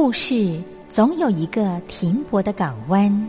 故事总有一个停泊的港湾。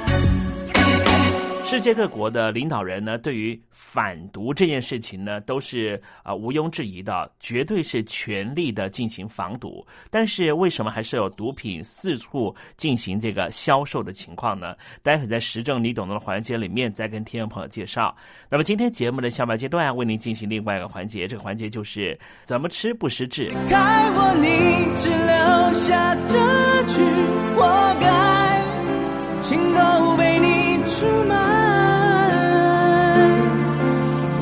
世界各国的领导人呢，对于反毒这件事情呢，都是啊、毋庸置疑的，绝对是全力的进行防毒。但是为什么还是有毒品四处进行这个销售的情况呢？待会在时政你懂得的环节里面再跟听众朋友介绍。那么今天节目的下半阶段为您进行另外一个环节，这个环节就是怎么吃不失智。该我你只留下这句活该，情都被你出卖。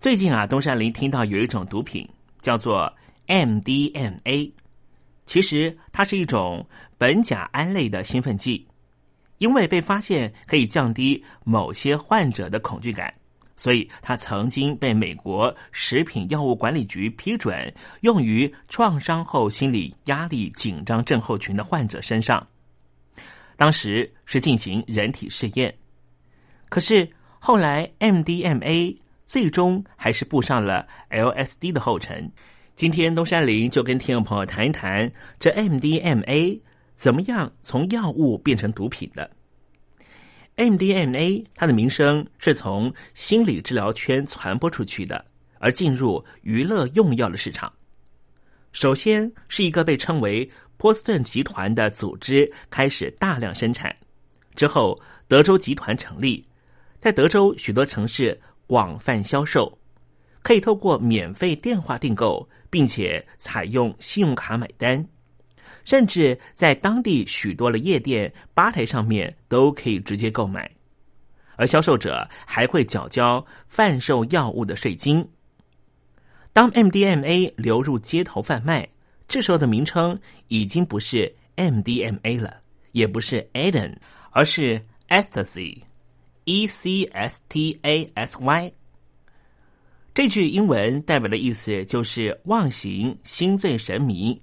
最近啊，东山林听到有一种毒品叫做 MDMA，其实它是一种苯甲胺类的兴奋剂，因为被发现可以降低某些患者的恐惧感，所以它曾经被美国食品药物管理局批准用于创伤后心理压力紧张症候群的患者身上。当时是进行人体试验，可是后来 MDMA 最终还是步上了 LSD 的后尘。今天东山林就跟听众朋友谈一谈这 MDMA 怎么样从药物变成毒品的。MDMA 它的名声是从心理治疗圈传播出去的，而进入娱乐用药的市场。首先是一个被称为波士顿集团的组织开始大量生产，之后德州集团成立，在德州许多城市广泛销售，可以透过免费电话订购。并且采用信用卡买单，甚至在当地许多的夜店吧台上面都可以直接购买，而销售者还会缴交贩售药物的税金。当 MDMA 流入街头贩卖，这时候的名称已经不是 MDMA 了，也不是 Eden，而是 Ecstasy E C S T A S Y，这句英文代表的意思就是忘形、心醉神迷。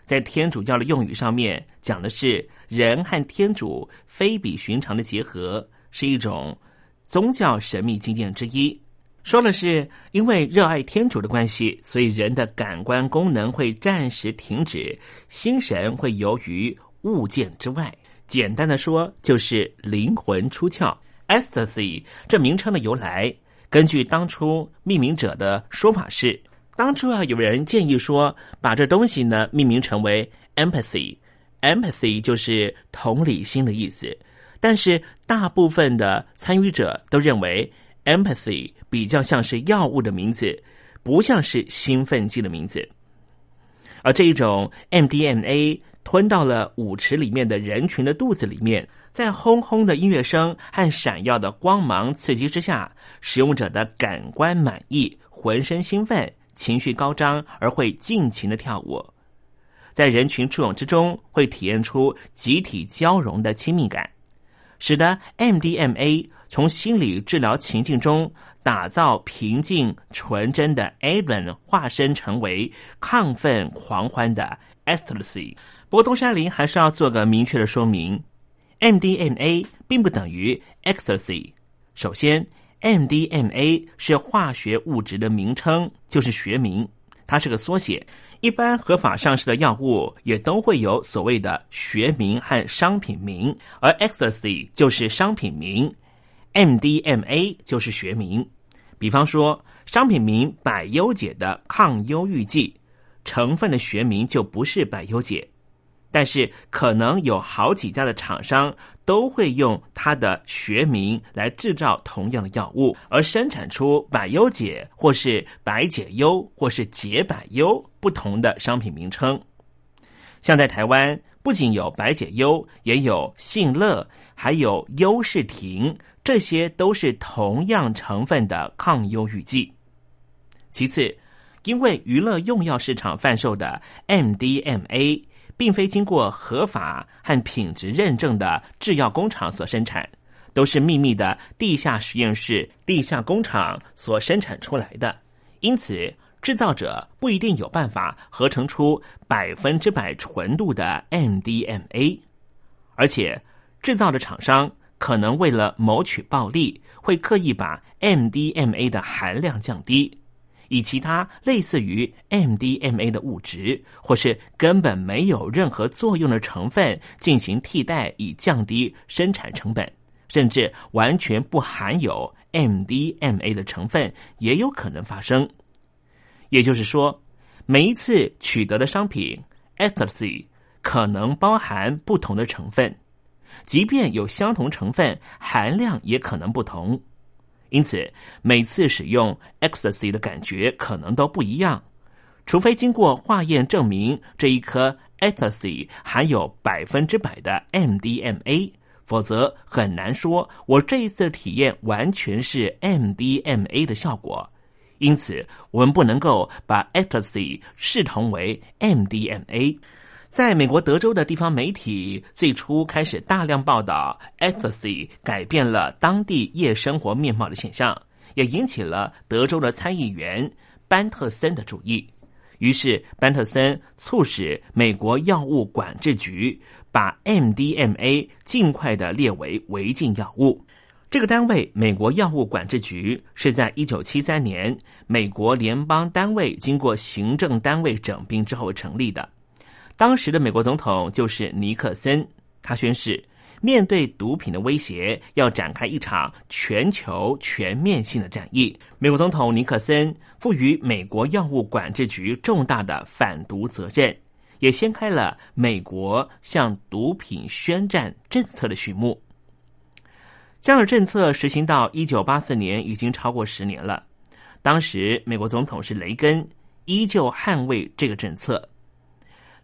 在天主教的用语上面，讲的是人和天主非比寻常的结合，是一种宗教神秘经验之一。说的是因为热爱天主的关系，所以人的感官功能会暂时停止，心神会游于物件之外。简单的说，就是灵魂出窍。Ecstasy 这名称的由来。根据当初命名者的说法是，当初啊有人建议说，把这东西呢命名成为 empathy，empathy 就是同理心的意思。但是大部分的参与者都认为 empathy 比较像是药物的名字，不像是兴奋剂的名字。而这一种 MDMA 吞到了舞池里面的人群的肚子里面。在轰轰的音乐声和闪耀的光芒刺激之下，使用者的感官满意，浑身兴奋，情绪高涨，而会尽情的跳舞。在人群簇拥之中，会体验出集体交融的亲密感，使得 MDMA 从心理治疗情境中打造平静纯真的 a b e n 化身成为亢奋狂欢的 Ecstasy。不过东山林还是要做个明确的说明。MDMA 并不等于 Ecstasy。首先，MDMA 是化学物质的名称，就是学名，它是个缩写。一般合法上市的药物也都会有所谓的学名和商品名，而 Ecstasy 就是商品名，MDMA 就是学名。比方说，商品名百忧解的抗忧郁剂，成分的学名就不是百忧解。但是可能有好几家的厂商都会用它的学名来制造同样的药物，而生产出百优解或是百解忧或是解百忧不同的商品名称。像在台湾，不仅有百解忧，也有信乐，还有优士婷，这些都是同样成分的抗忧郁剂。其次，因为娱乐用药市场贩售的 MDMA。并非经过合法和品质认证的制药工厂所生产，都是秘密的地下实验室、地下工厂所生产出来的。因此，制造者不一定有办法合成出百分之百纯度的 MDMA，而且制造的厂商可能为了谋取暴利，会刻意把 MDMA 的含量降低。以其他类似于 MDMA 的物质，或是根本没有任何作用的成分进行替代，以降低生产成本，甚至完全不含有 MDMA 的成分也有可能发生。也就是说，每一次取得的商品 Ecstasy 可能包含不同的成分，即便有相同成分，含量也可能不同。因此，每次使用 ecstasy 的感觉可能都不一样，除非经过化验证明这一颗 ecstasy 含有百分之百的 MDMA，否则很难说我这一次体验完全是 MDMA 的效果。因此，我们不能够把 ecstasy 视同为 MDMA。在美国德州的地方媒体最初开始大量报道 ecstasy 改变了当地夜生活面貌的现象，也引起了德州的参议员班特森的注意。于是，班特森促使美国药物管制局把 MDMA 尽快的列为违禁药物。这个单位美国药物管制局是在一九七三年美国联邦单位经过行政单位整并之后成立的。当时的美国总统就是尼克森，他宣誓面对毒品的威胁，要展开一场全球全面性的战役。美国总统尼克森赋予美国药物管制局重大的反毒责任，也掀开了美国向毒品宣战政策的序幕。这样的政策实行到一九八四年，已经超过十年了。当时美国总统是雷根，依旧捍卫这个政策。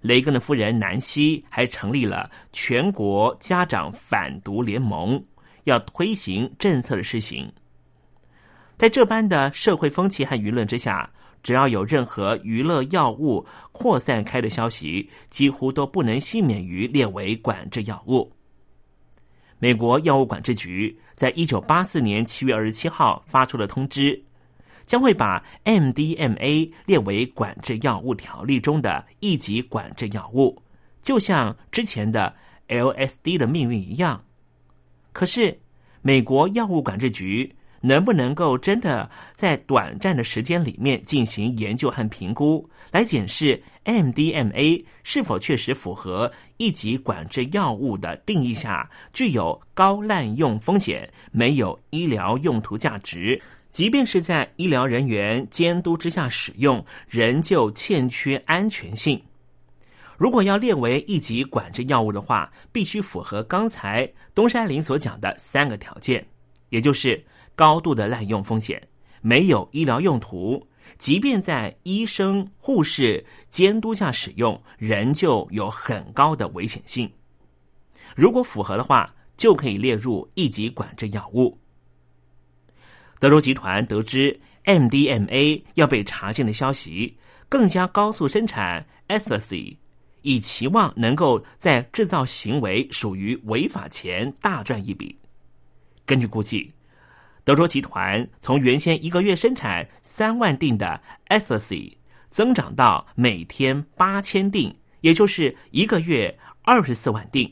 雷根的夫人南希还成立了全国家长反毒联盟，要推行政策的施行。在这般的社会风气和舆论之下，只要有任何娱乐药物扩散开的消息，几乎都不能幸免于列为管制药物。美国药物管制局在一九八四年七月二十七号发出了通知，将会把 MDMA 列为管制药物条例中的一级管制药物，就像之前的 LSD 的命运一样。可是，美国药物管制局。能不能够真的在短暂的时间里面进行研究和评估，来检视 MDMA 是否确实符合一级管制药物的定义下具有高滥用风险、没有医疗用途价值，即便是在医疗人员监督之下使用，仍旧欠缺安全性。如果要列为一级管制药物的话，必须符合刚才东山林所讲的三个条件，也就是。高度的滥用风险，没有医疗用途，即便在医生、护士监督下使用，仍旧有很高的危险性。如果符合的话，就可以列入一级管制药物。德州集团得知 MDMA 要被查禁的消息，更加高速生产 ecstasy，以期望能够在制造行为属于违法前大赚一笔。根据估计。德州集团从原先一个月生产三万锭的 ecstasy，增长到每天八千锭，也就是一个月二十四万锭。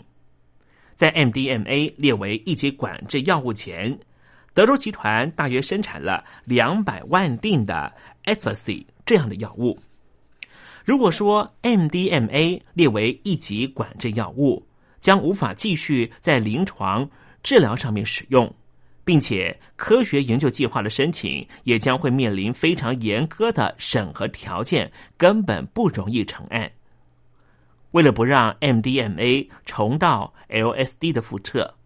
在 MDMA 列为一级管制药物前，德州集团大约生产了两百万锭的 ecstasy 这样的药物。如果说 MDMA 列为一级管制药物，将无法继续在临床治疗上面使用。并且，科学研究计划的申请也将会面临非常严苛的审核条件，根本不容易成案。为了不让 MDMA 重蹈 LSD 的覆辙，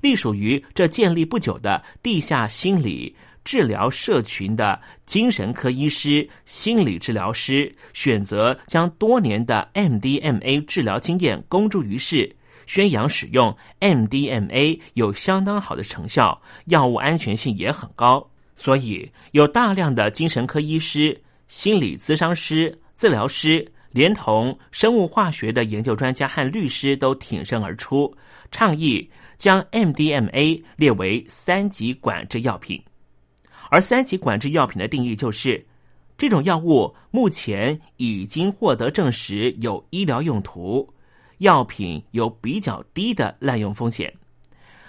隶属于这建立不久的地下心理治疗社群的精神科医师、心理治疗师，选择将多年的 MDMA 治疗经验公诸于世。宣扬使用 MDMA 有相当好的成效，药物安全性也很高，所以有大量的精神科医师、心理咨商师、治疗师，连同生物化学的研究专家和律师都挺身而出，倡议将 MDMA 列为三级管制药品。而三级管制药品的定义就是，这种药物目前已经获得证实有医疗用途。药品有比较低的滥用风险，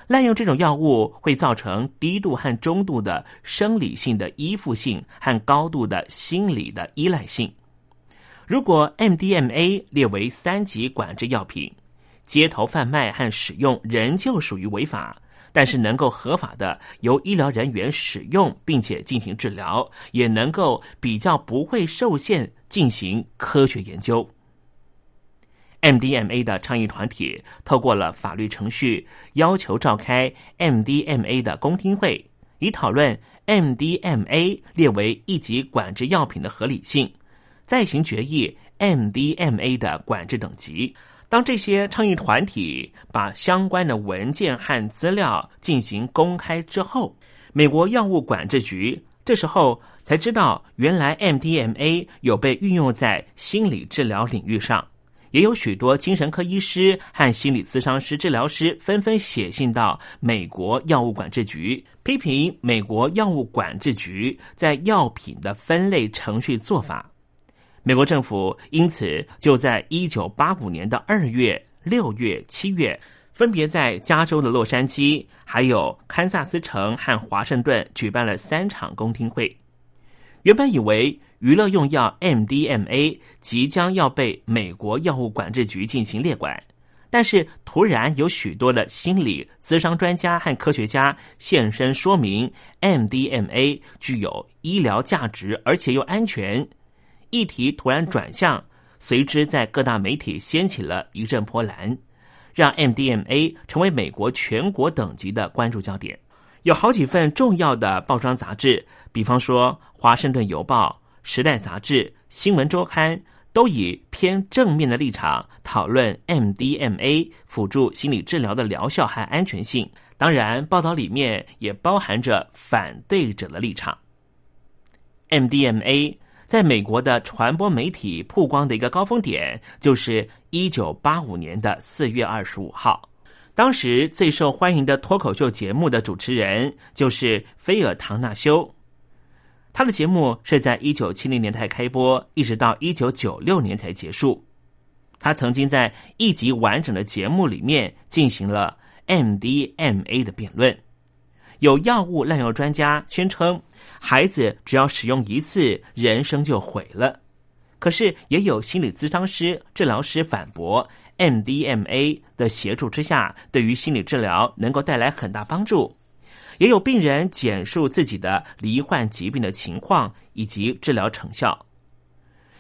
滥用这种药物会造成低度和中度的生理性的依附性和高度的心理的依赖性。如果 MDMA 列为三级管制药品，街头贩卖和使用仍旧属于违法，但是能够合法的由医疗人员使用并且进行治疗，也能够比较不会受限进行科学研究。MDMA 的倡议团体透过了法律程序，要求召开 MDMA 的公听会，以讨论 MDMA 列为一级管制药品的合理性，再行决议 MDMA 的管制等级。当这些倡议团体把相关的文件和资料进行公开之后，美国药物管制局这时候才知道，原来 MDMA 有被运用在心理治疗领域上。也有许多精神科医师和心理咨商师、治疗师纷纷写信到美国药物管制局，批评美国药物管制局在药品的分类程序做法。美国政府因此就在一九八五年的二月、六月、七月，分别在加州的洛杉矶、还有堪萨斯城和华盛顿举办了三场公听会。原本以为娱乐用药 MDMA 即将要被美国药物管制局进行列管，但是突然有许多的心理咨商专家和科学家现身说明，MDMA 具有医疗价值，而且又安全。议题突然转向，随之在各大媒体掀起了一阵波澜。让 MDMA 成为美国全国等级的关注焦点，有好几份重要的报章杂志，比方说《华盛顿邮报》《时代杂志》《新闻周刊》，都以偏正面的立场讨论 MDMA 辅助心理治疗的疗效和安全性。当然，报道里面也包含着反对者的立场。MDMA。在美国的传播媒体曝光的一个高峰点，就是一九八五年的四月二十五号。当时最受欢迎的脱口秀节目的主持人就是菲尔·唐纳修。他的节目是在一九七零年代开播，一直到一九九六年才结束。他曾经在一集完整的节目里面进行了 MDMA 的辩论。有药物滥用专家宣称。孩子只要使用一次，人生就毁了。可是也有心理咨商师、治疗师反驳，MDMA 的协助之下，对于心理治疗能够带来很大帮助。也有病人简述自己的罹患疾病的情况以及治疗成效。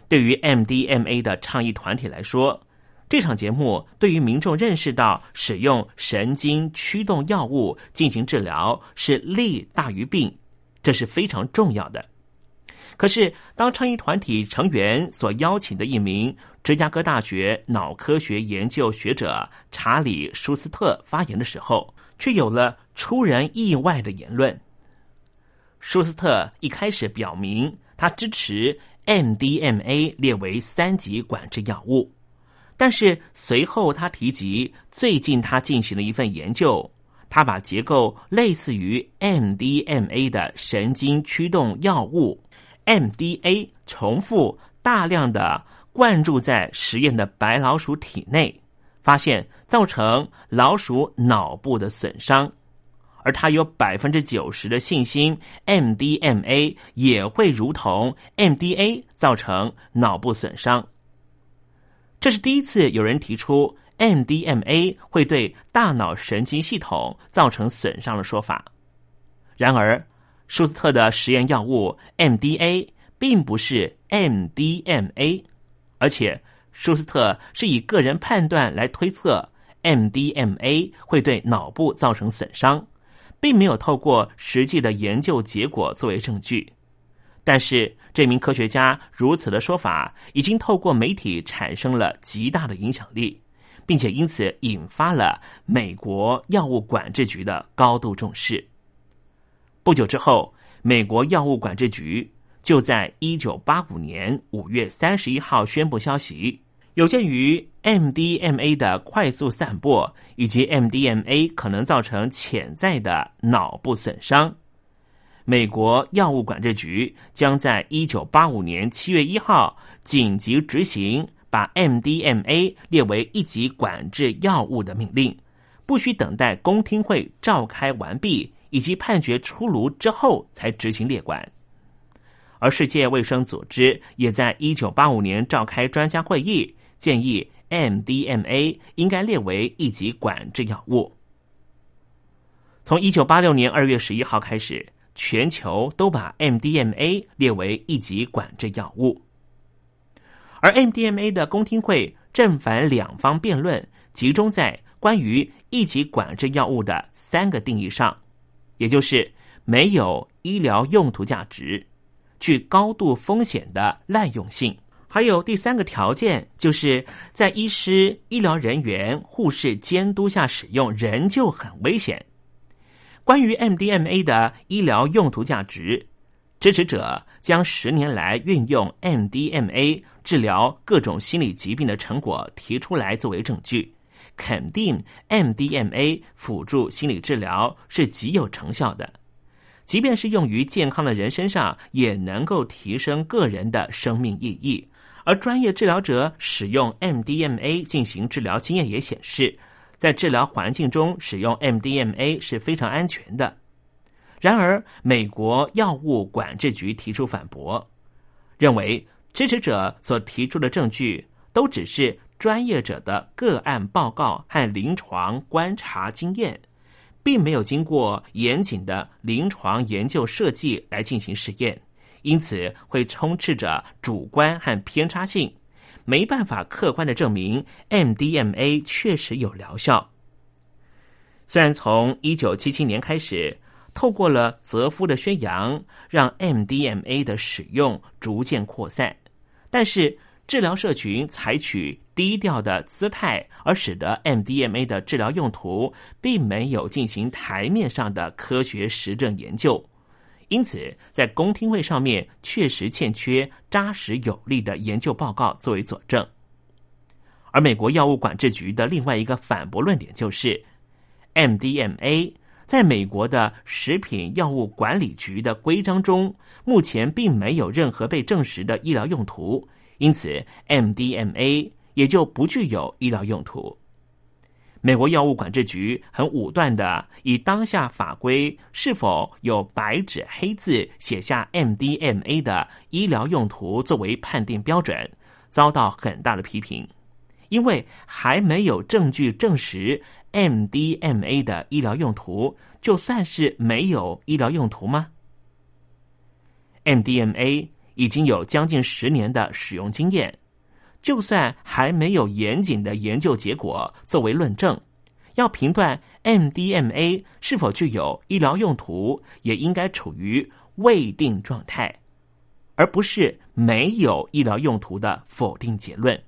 对于 MDMA 的倡议团体来说，这场节目对于民众认识到使用神经驱动药物进行治疗是利大于弊。这是非常重要的。可是，当倡议团体成员所邀请的一名芝加哥大学脑科学研究学者查理·舒斯特发言的时候，却有了出人意外的言论。舒斯特一开始表明他支持 MDMA 列为三级管制药物，但是随后他提及最近他进行了一份研究。他把结构类似于 MDMA 的神经驱动药物 MDA 重复大量的灌注在实验的白老鼠体内，发现造成老鼠脑部的损伤，而他有百分之九十的信心 MDMA 也会如同 MDA 造成脑部损伤。这是第一次有人提出。MDMA 会对大脑神经系统造成损伤的说法。然而，舒斯特的实验药物 MDA 并不是 MDMA，而且舒斯特是以个人判断来推测 MDMA 会对脑部造成损伤，并没有透过实际的研究结果作为证据。但是，这名科学家如此的说法已经透过媒体产生了极大的影响力。并且因此引发了美国药物管制局的高度重视。不久之后，美国药物管制局就在一九八五年五月三十一号宣布消息：有鉴于 MDMA 的快速散播以及 MDMA 可能造成潜在的脑部损伤，美国药物管制局将在一九八五年七月一号紧急执行。把 MDMA 列为一级管制药物的命令，不需等待公听会召开完毕以及判决出炉之后才执行列管。而世界卫生组织也在一九八五年召开专家会议，建议 MDMA 应该列为一级管制药物。从一九八六年二月十一号开始，全球都把 MDMA 列为一级管制药物。而 MDMA 的公听会正反两方辩论，集中在关于一级管制药物的三个定义上，也就是没有医疗用途价值、具高度风险的滥用性，还有第三个条件，就是在医师、医疗人员、护士监督下使用，仍旧很危险。关于 MDMA 的医疗用途价值。支持者将十年来运用 MDMA 治疗各种心理疾病的成果提出来作为证据，肯定 MDMA 辅助心理治疗是极有成效的，即便是用于健康的人身上，也能够提升个人的生命意义。而专业治疗者使用 MDMA 进行治疗经验也显示，在治疗环境中使用 MDMA 是非常安全的。然而，美国药物管制局提出反驳，认为支持者所提出的证据都只是专业者的个案报告和临床观察经验，并没有经过严谨的临床研究设计来进行实验，因此会充斥着主观和偏差性，没办法客观的证明 MDMA 确实有疗效。虽然从一九七七年开始。透过了泽夫的宣扬，让 MDMA 的使用逐渐扩散，但是治疗社群采取低调的姿态，而使得 MDMA 的治疗用途并没有进行台面上的科学实证研究，因此在公听会上面确实欠缺扎实有力的研究报告作为佐证。而美国药物管制局的另外一个反驳论点就是 MDMA。在美国的食品药物管理局的规章中，目前并没有任何被证实的医疗用途，因此 MDMA 也就不具有医疗用途。美国药物管制局很武断的以当下法规是否有白纸黑字写下 MDMA 的医疗用途作为判定标准，遭到很大的批评，因为还没有证据证实。MDMA 的医疗用途就算是没有医疗用途吗？MDMA 已经有将近十年的使用经验，就算还没有严谨的研究结果作为论证，要评断 MDMA 是否具有医疗用途，也应该处于未定状态，而不是没有医疗用途的否定结论。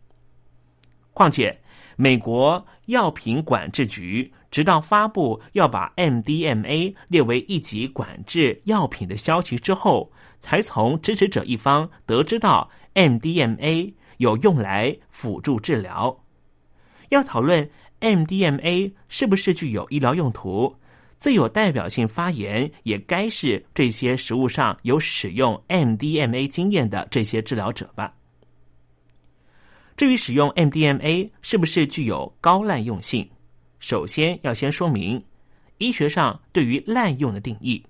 况且。美国药品管制局直到发布要把 MDMA 列为一级管制药品的消息之后，才从支持者一方得知到 MDMA 有用来辅助治疗。要讨论 MDMA 是不是具有医疗用途，最有代表性发言也该是这些食物上有使用 MDMA 经验的这些治疗者吧。至于使用 MDMA 是不是具有高滥用性，首先要先说明医学上对于滥用的定义，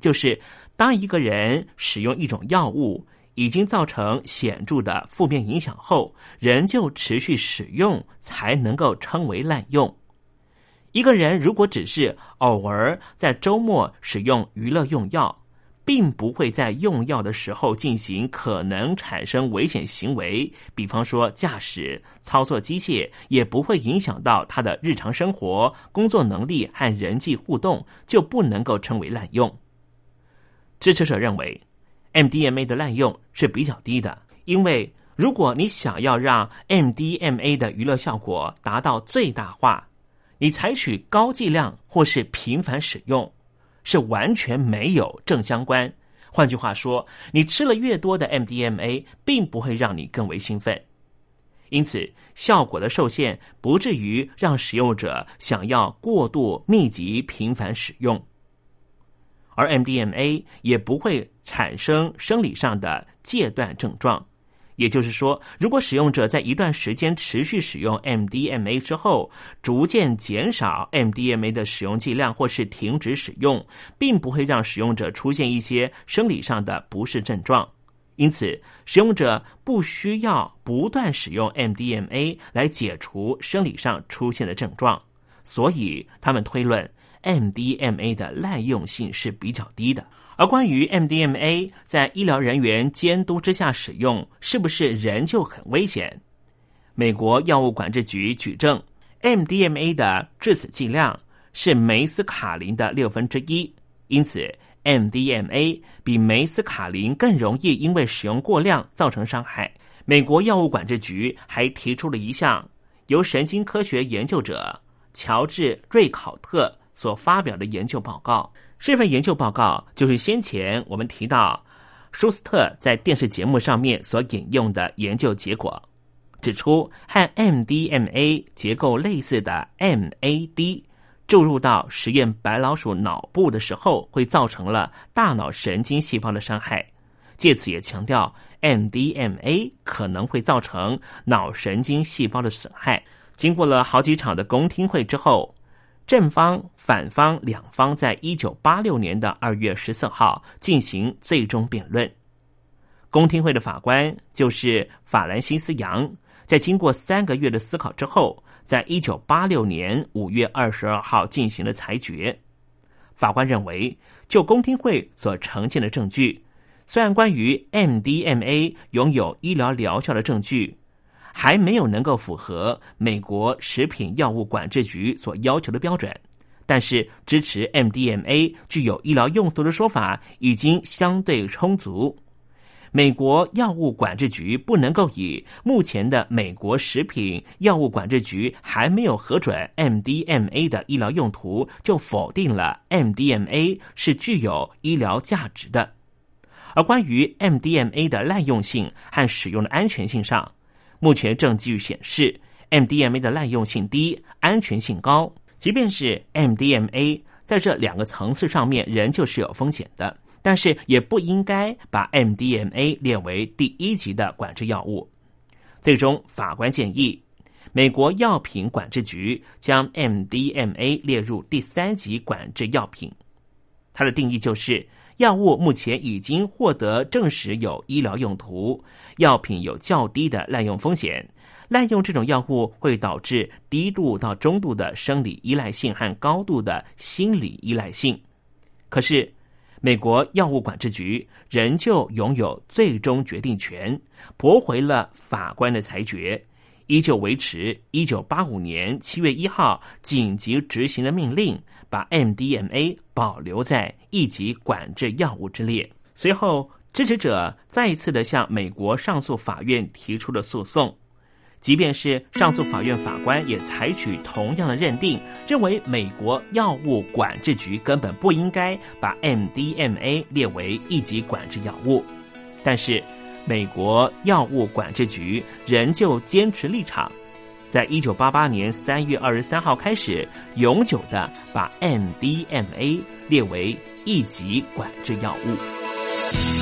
就是当一个人使用一种药物已经造成显著的负面影响后，仍旧持续使用，才能够称为滥用。一个人如果只是偶尔在周末使用娱乐用药，并不会在用药的时候进行可能产生危险行为，比方说驾驶、操作机械，也不会影响到他的日常生活、工作能力和人际互动，就不能够称为滥用。支持者认为，MDMA 的滥用是比较低的，因为如果你想要让 MDMA 的娱乐效果达到最大化，你采取高剂量或是频繁使用。是完全没有正相关。换句话说，你吃了越多的 MDMA，并不会让你更为兴奋，因此效果的受限不至于让使用者想要过度密集、频繁使用，而 MDMA 也不会产生生理上的戒断症状。也就是说，如果使用者在一段时间持续使用 MDMA 之后，逐渐减少 MDMA 的使用剂量，或是停止使用，并不会让使用者出现一些生理上的不适症状。因此，使用者不需要不断使用 MDMA 来解除生理上出现的症状。所以，他们推论 MDMA 的滥用性是比较低的。而关于 MDMA 在医疗人员监督之下使用，是不是仍旧很危险？美国药物管制局举证，MDMA 的致死剂量是梅斯卡林的六分之一，因此 MDMA 比梅斯卡林更容易因为使用过量造成伤害。美国药物管制局还提出了一项由神经科学研究者乔治瑞考特所发表的研究报告。这份研究报告就是先前我们提到舒斯特在电视节目上面所引用的研究结果，指出和 MDMA 结构类似的 MAD 注入到实验白老鼠脑部的时候，会造成了大脑神经细胞的伤害。借此也强调 MDMA 可能会造成脑神经细胞的损害。经过了好几场的公听会之后，正方、反方两方在一九八六年的二月十四号进行最终辩论。公听会的法官就是法兰西斯·杨，在经过三个月的思考之后，在一九八六年五月二十二号进行了裁决。法官认为，就公听会所呈现的证据，虽然关于 MDMA 拥有医疗疗效的证据，还没有能够符合美国食品药物管制局所要求的标准，但是支持 MDMA 具有医疗用途的说法已经相对充足。美国药物管制局不能够以目前的美国食品药物管制局还没有核准 MDMA 的医疗用途，就否定了 MDMA 是具有医疗价值的。而关于 MDMA 的滥用性和使用的安全性上，目前证据显示，MDMA 的滥用性低，安全性高。即便是 MDMA 在这两个层次上面仍旧是有风险的。但是也不应该把 MDMA 列为第一级的管制药物。最终，法官建议美国药品管制局将 MDMA 列入第三级管制药品。它的定义就是：药物目前已经获得证实有医疗用途，药品有较低的滥用风险。滥用这种药物会导致低度到中度的生理依赖性和高度的心理依赖性。可是。美国药物管制局仍旧拥有最终决定权，驳回了法官的裁决，依旧维持一九八五年七月一号紧急执行的命令，把 MDMA 保留在一级管制药物之列。随后，支持者再一次的向美国上诉法院提出了诉讼。即便是上诉法院法官也采取同样的认定，认为美国药物管制局根本不应该把 MDMA 列为一级管制药物。但是，美国药物管制局仍旧坚持立场，在一九八八年三月二十三号开始，永久的把 MDMA 列为一级管制药物。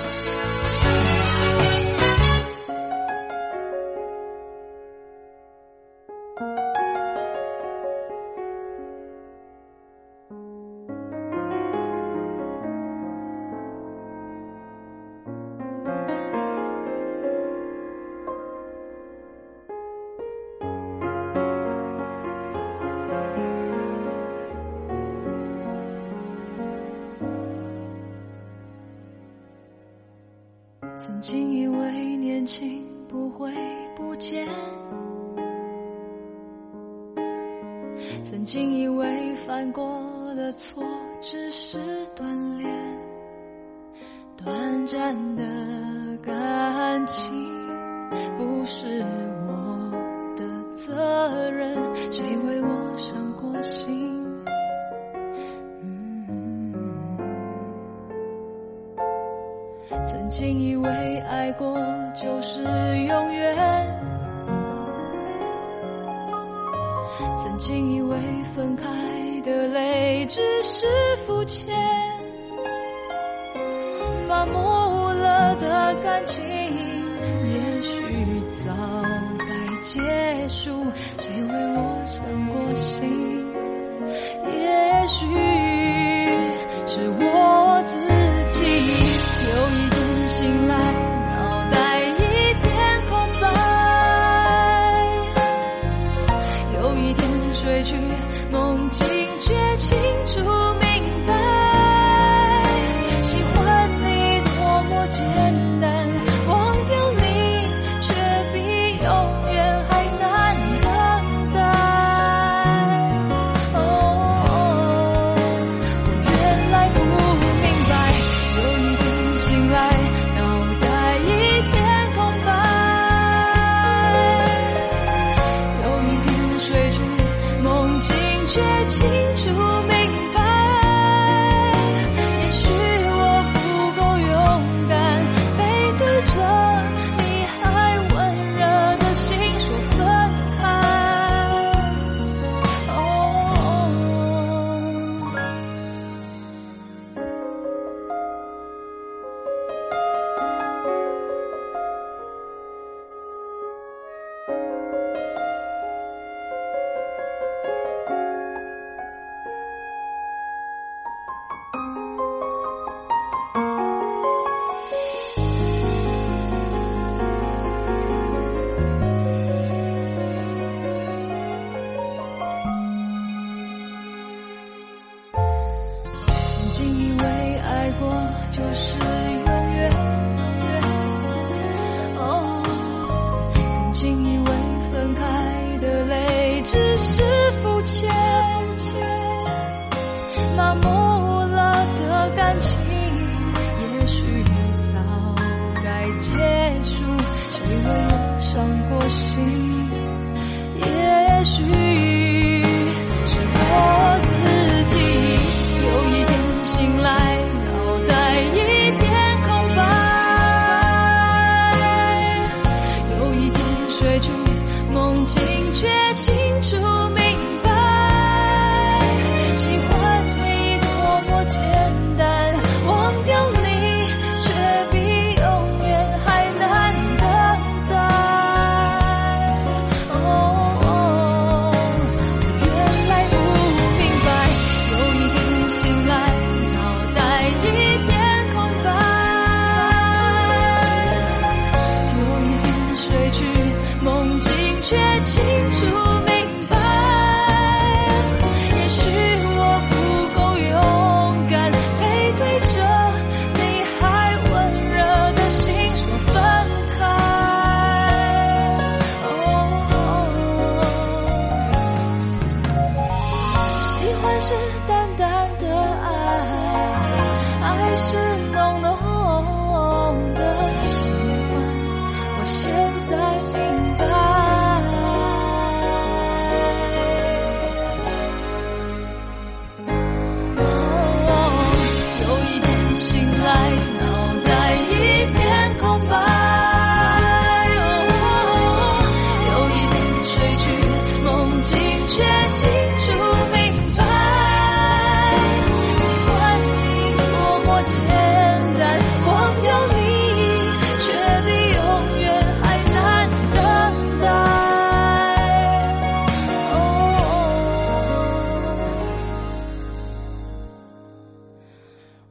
曾经以为年轻不会不见曾经以为犯过的错只是锻炼短暂的感情不是我的责任谁为我伤过心曾经以为爱过就是永远曾经以为分开的泪只是肤浅麻木了的感情也许早该结束谁为我伤过心也许是我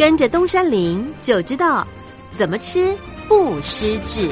跟着东山林就知道怎么吃不失智。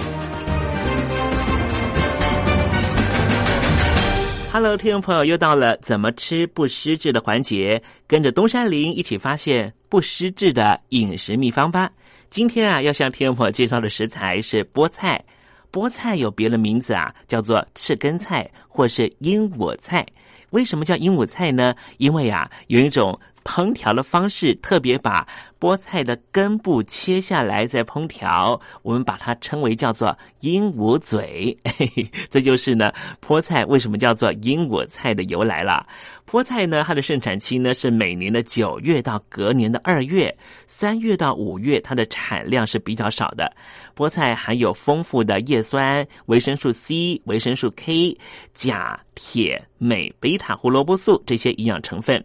Hello，听众朋友，又到了怎么吃不失智的环节，跟着东山林一起发现不失智的饮食秘方吧。今天啊，要向听众朋友介绍的食材是菠菜。菠菜有别的名字啊，叫做赤根菜或是鹦鹉菜。为什么叫鹦鹉菜呢？因为啊，有一种。烹调的方式特别把菠菜的根部切下来再烹调，我们把它称为叫做鹦鹉嘴，这就是呢菠菜为什么叫做鹦鹉菜的由来了。菠菜呢，它的盛产期呢是每年的九月到隔年的二月，三月到五月它的产量是比较少的。菠菜含有丰富的叶酸、维生素 C、维生素 K、钾、铁、镁、贝塔胡萝卜素这些营养成分。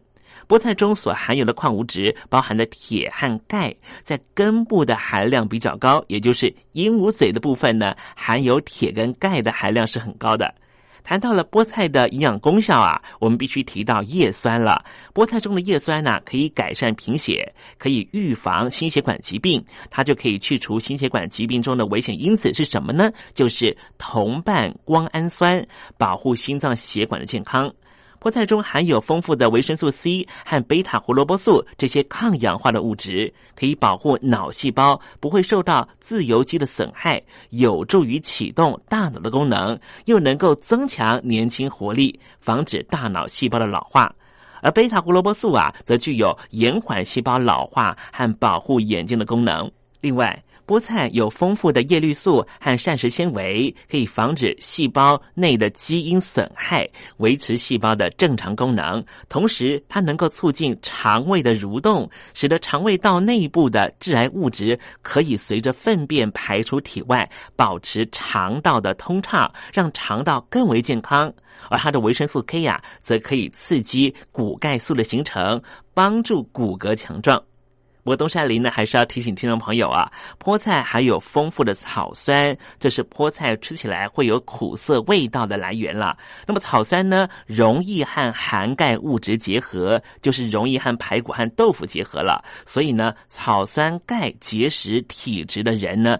菠菜中所含有的矿物质，包含的铁和钙，在根部的含量比较高，也就是鹦鹉嘴的部分呢，含有铁跟钙的含量是很高的。谈到了菠菜的营养功效啊，我们必须提到叶酸了。菠菜中的叶酸呢，可以改善贫血，可以预防心血管疾病，它就可以去除心血管疾病中的危险因子是什么呢？就是同伴胱氨酸，保护心脏血管的健康。菠菜中含有丰富的维生素 C 和贝塔胡萝卜素这些抗氧化的物质，可以保护脑细胞不会受到自由基的损害，有助于启动大脑的功能，又能够增强年轻活力，防止大脑细胞的老化。而贝塔胡萝卜素啊，则具有延缓细胞老化和保护眼睛的功能。另外，菠菜有丰富的叶绿素和膳食纤维，可以防止细胞内的基因损害，维持细胞的正常功能。同时，它能够促进肠胃的蠕动，使得肠胃道内部的致癌物质可以随着粪便排出体外，保持肠道的通畅，让肠道更为健康。而它的维生素 K 呀，则可以刺激骨钙素的形成，帮助骨骼强壮。不过东山林呢，还是要提醒听众朋友啊，菠菜还有丰富的草酸，这是菠菜吃起来会有苦涩味道的来源了。那么草酸呢，容易和含钙物质结合，就是容易和排骨和豆腐结合了。所以呢，草酸钙结石体质的人呢，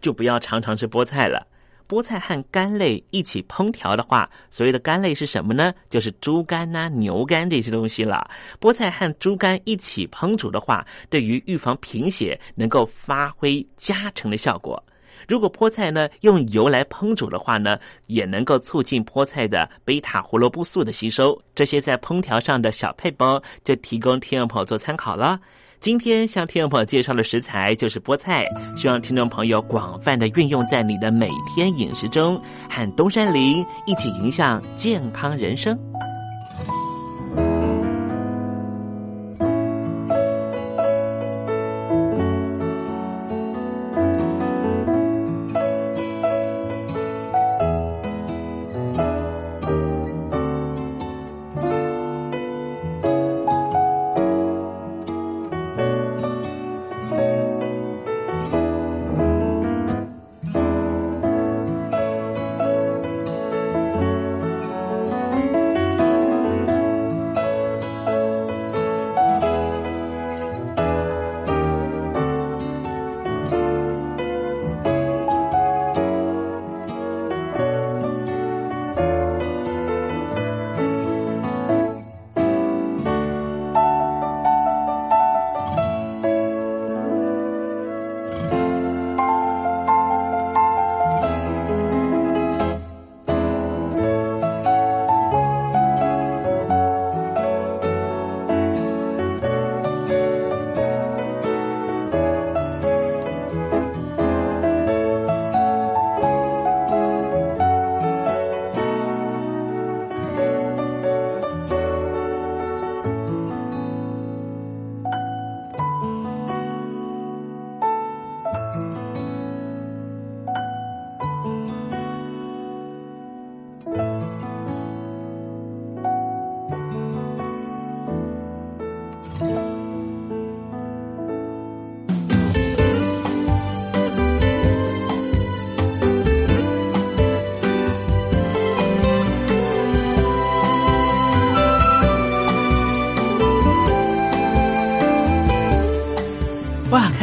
就不要常常吃菠菜了。菠菜和肝类一起烹调的话，所谓的肝类是什么呢？就是猪肝呐、牛肝这些东西了。菠菜和猪肝一起烹煮的话，对于预防贫血能够发挥加成的效果。如果菠菜呢用油来烹煮的话呢，也能够促进菠菜的贝塔胡萝卜素的吸收。这些在烹调上的小配包，就提供听众朋友做参考了。今天向听众朋友介绍的食材就是菠菜，希望听众朋友广泛的运用在你的每天饮食中，和东山林一起影响健康人生。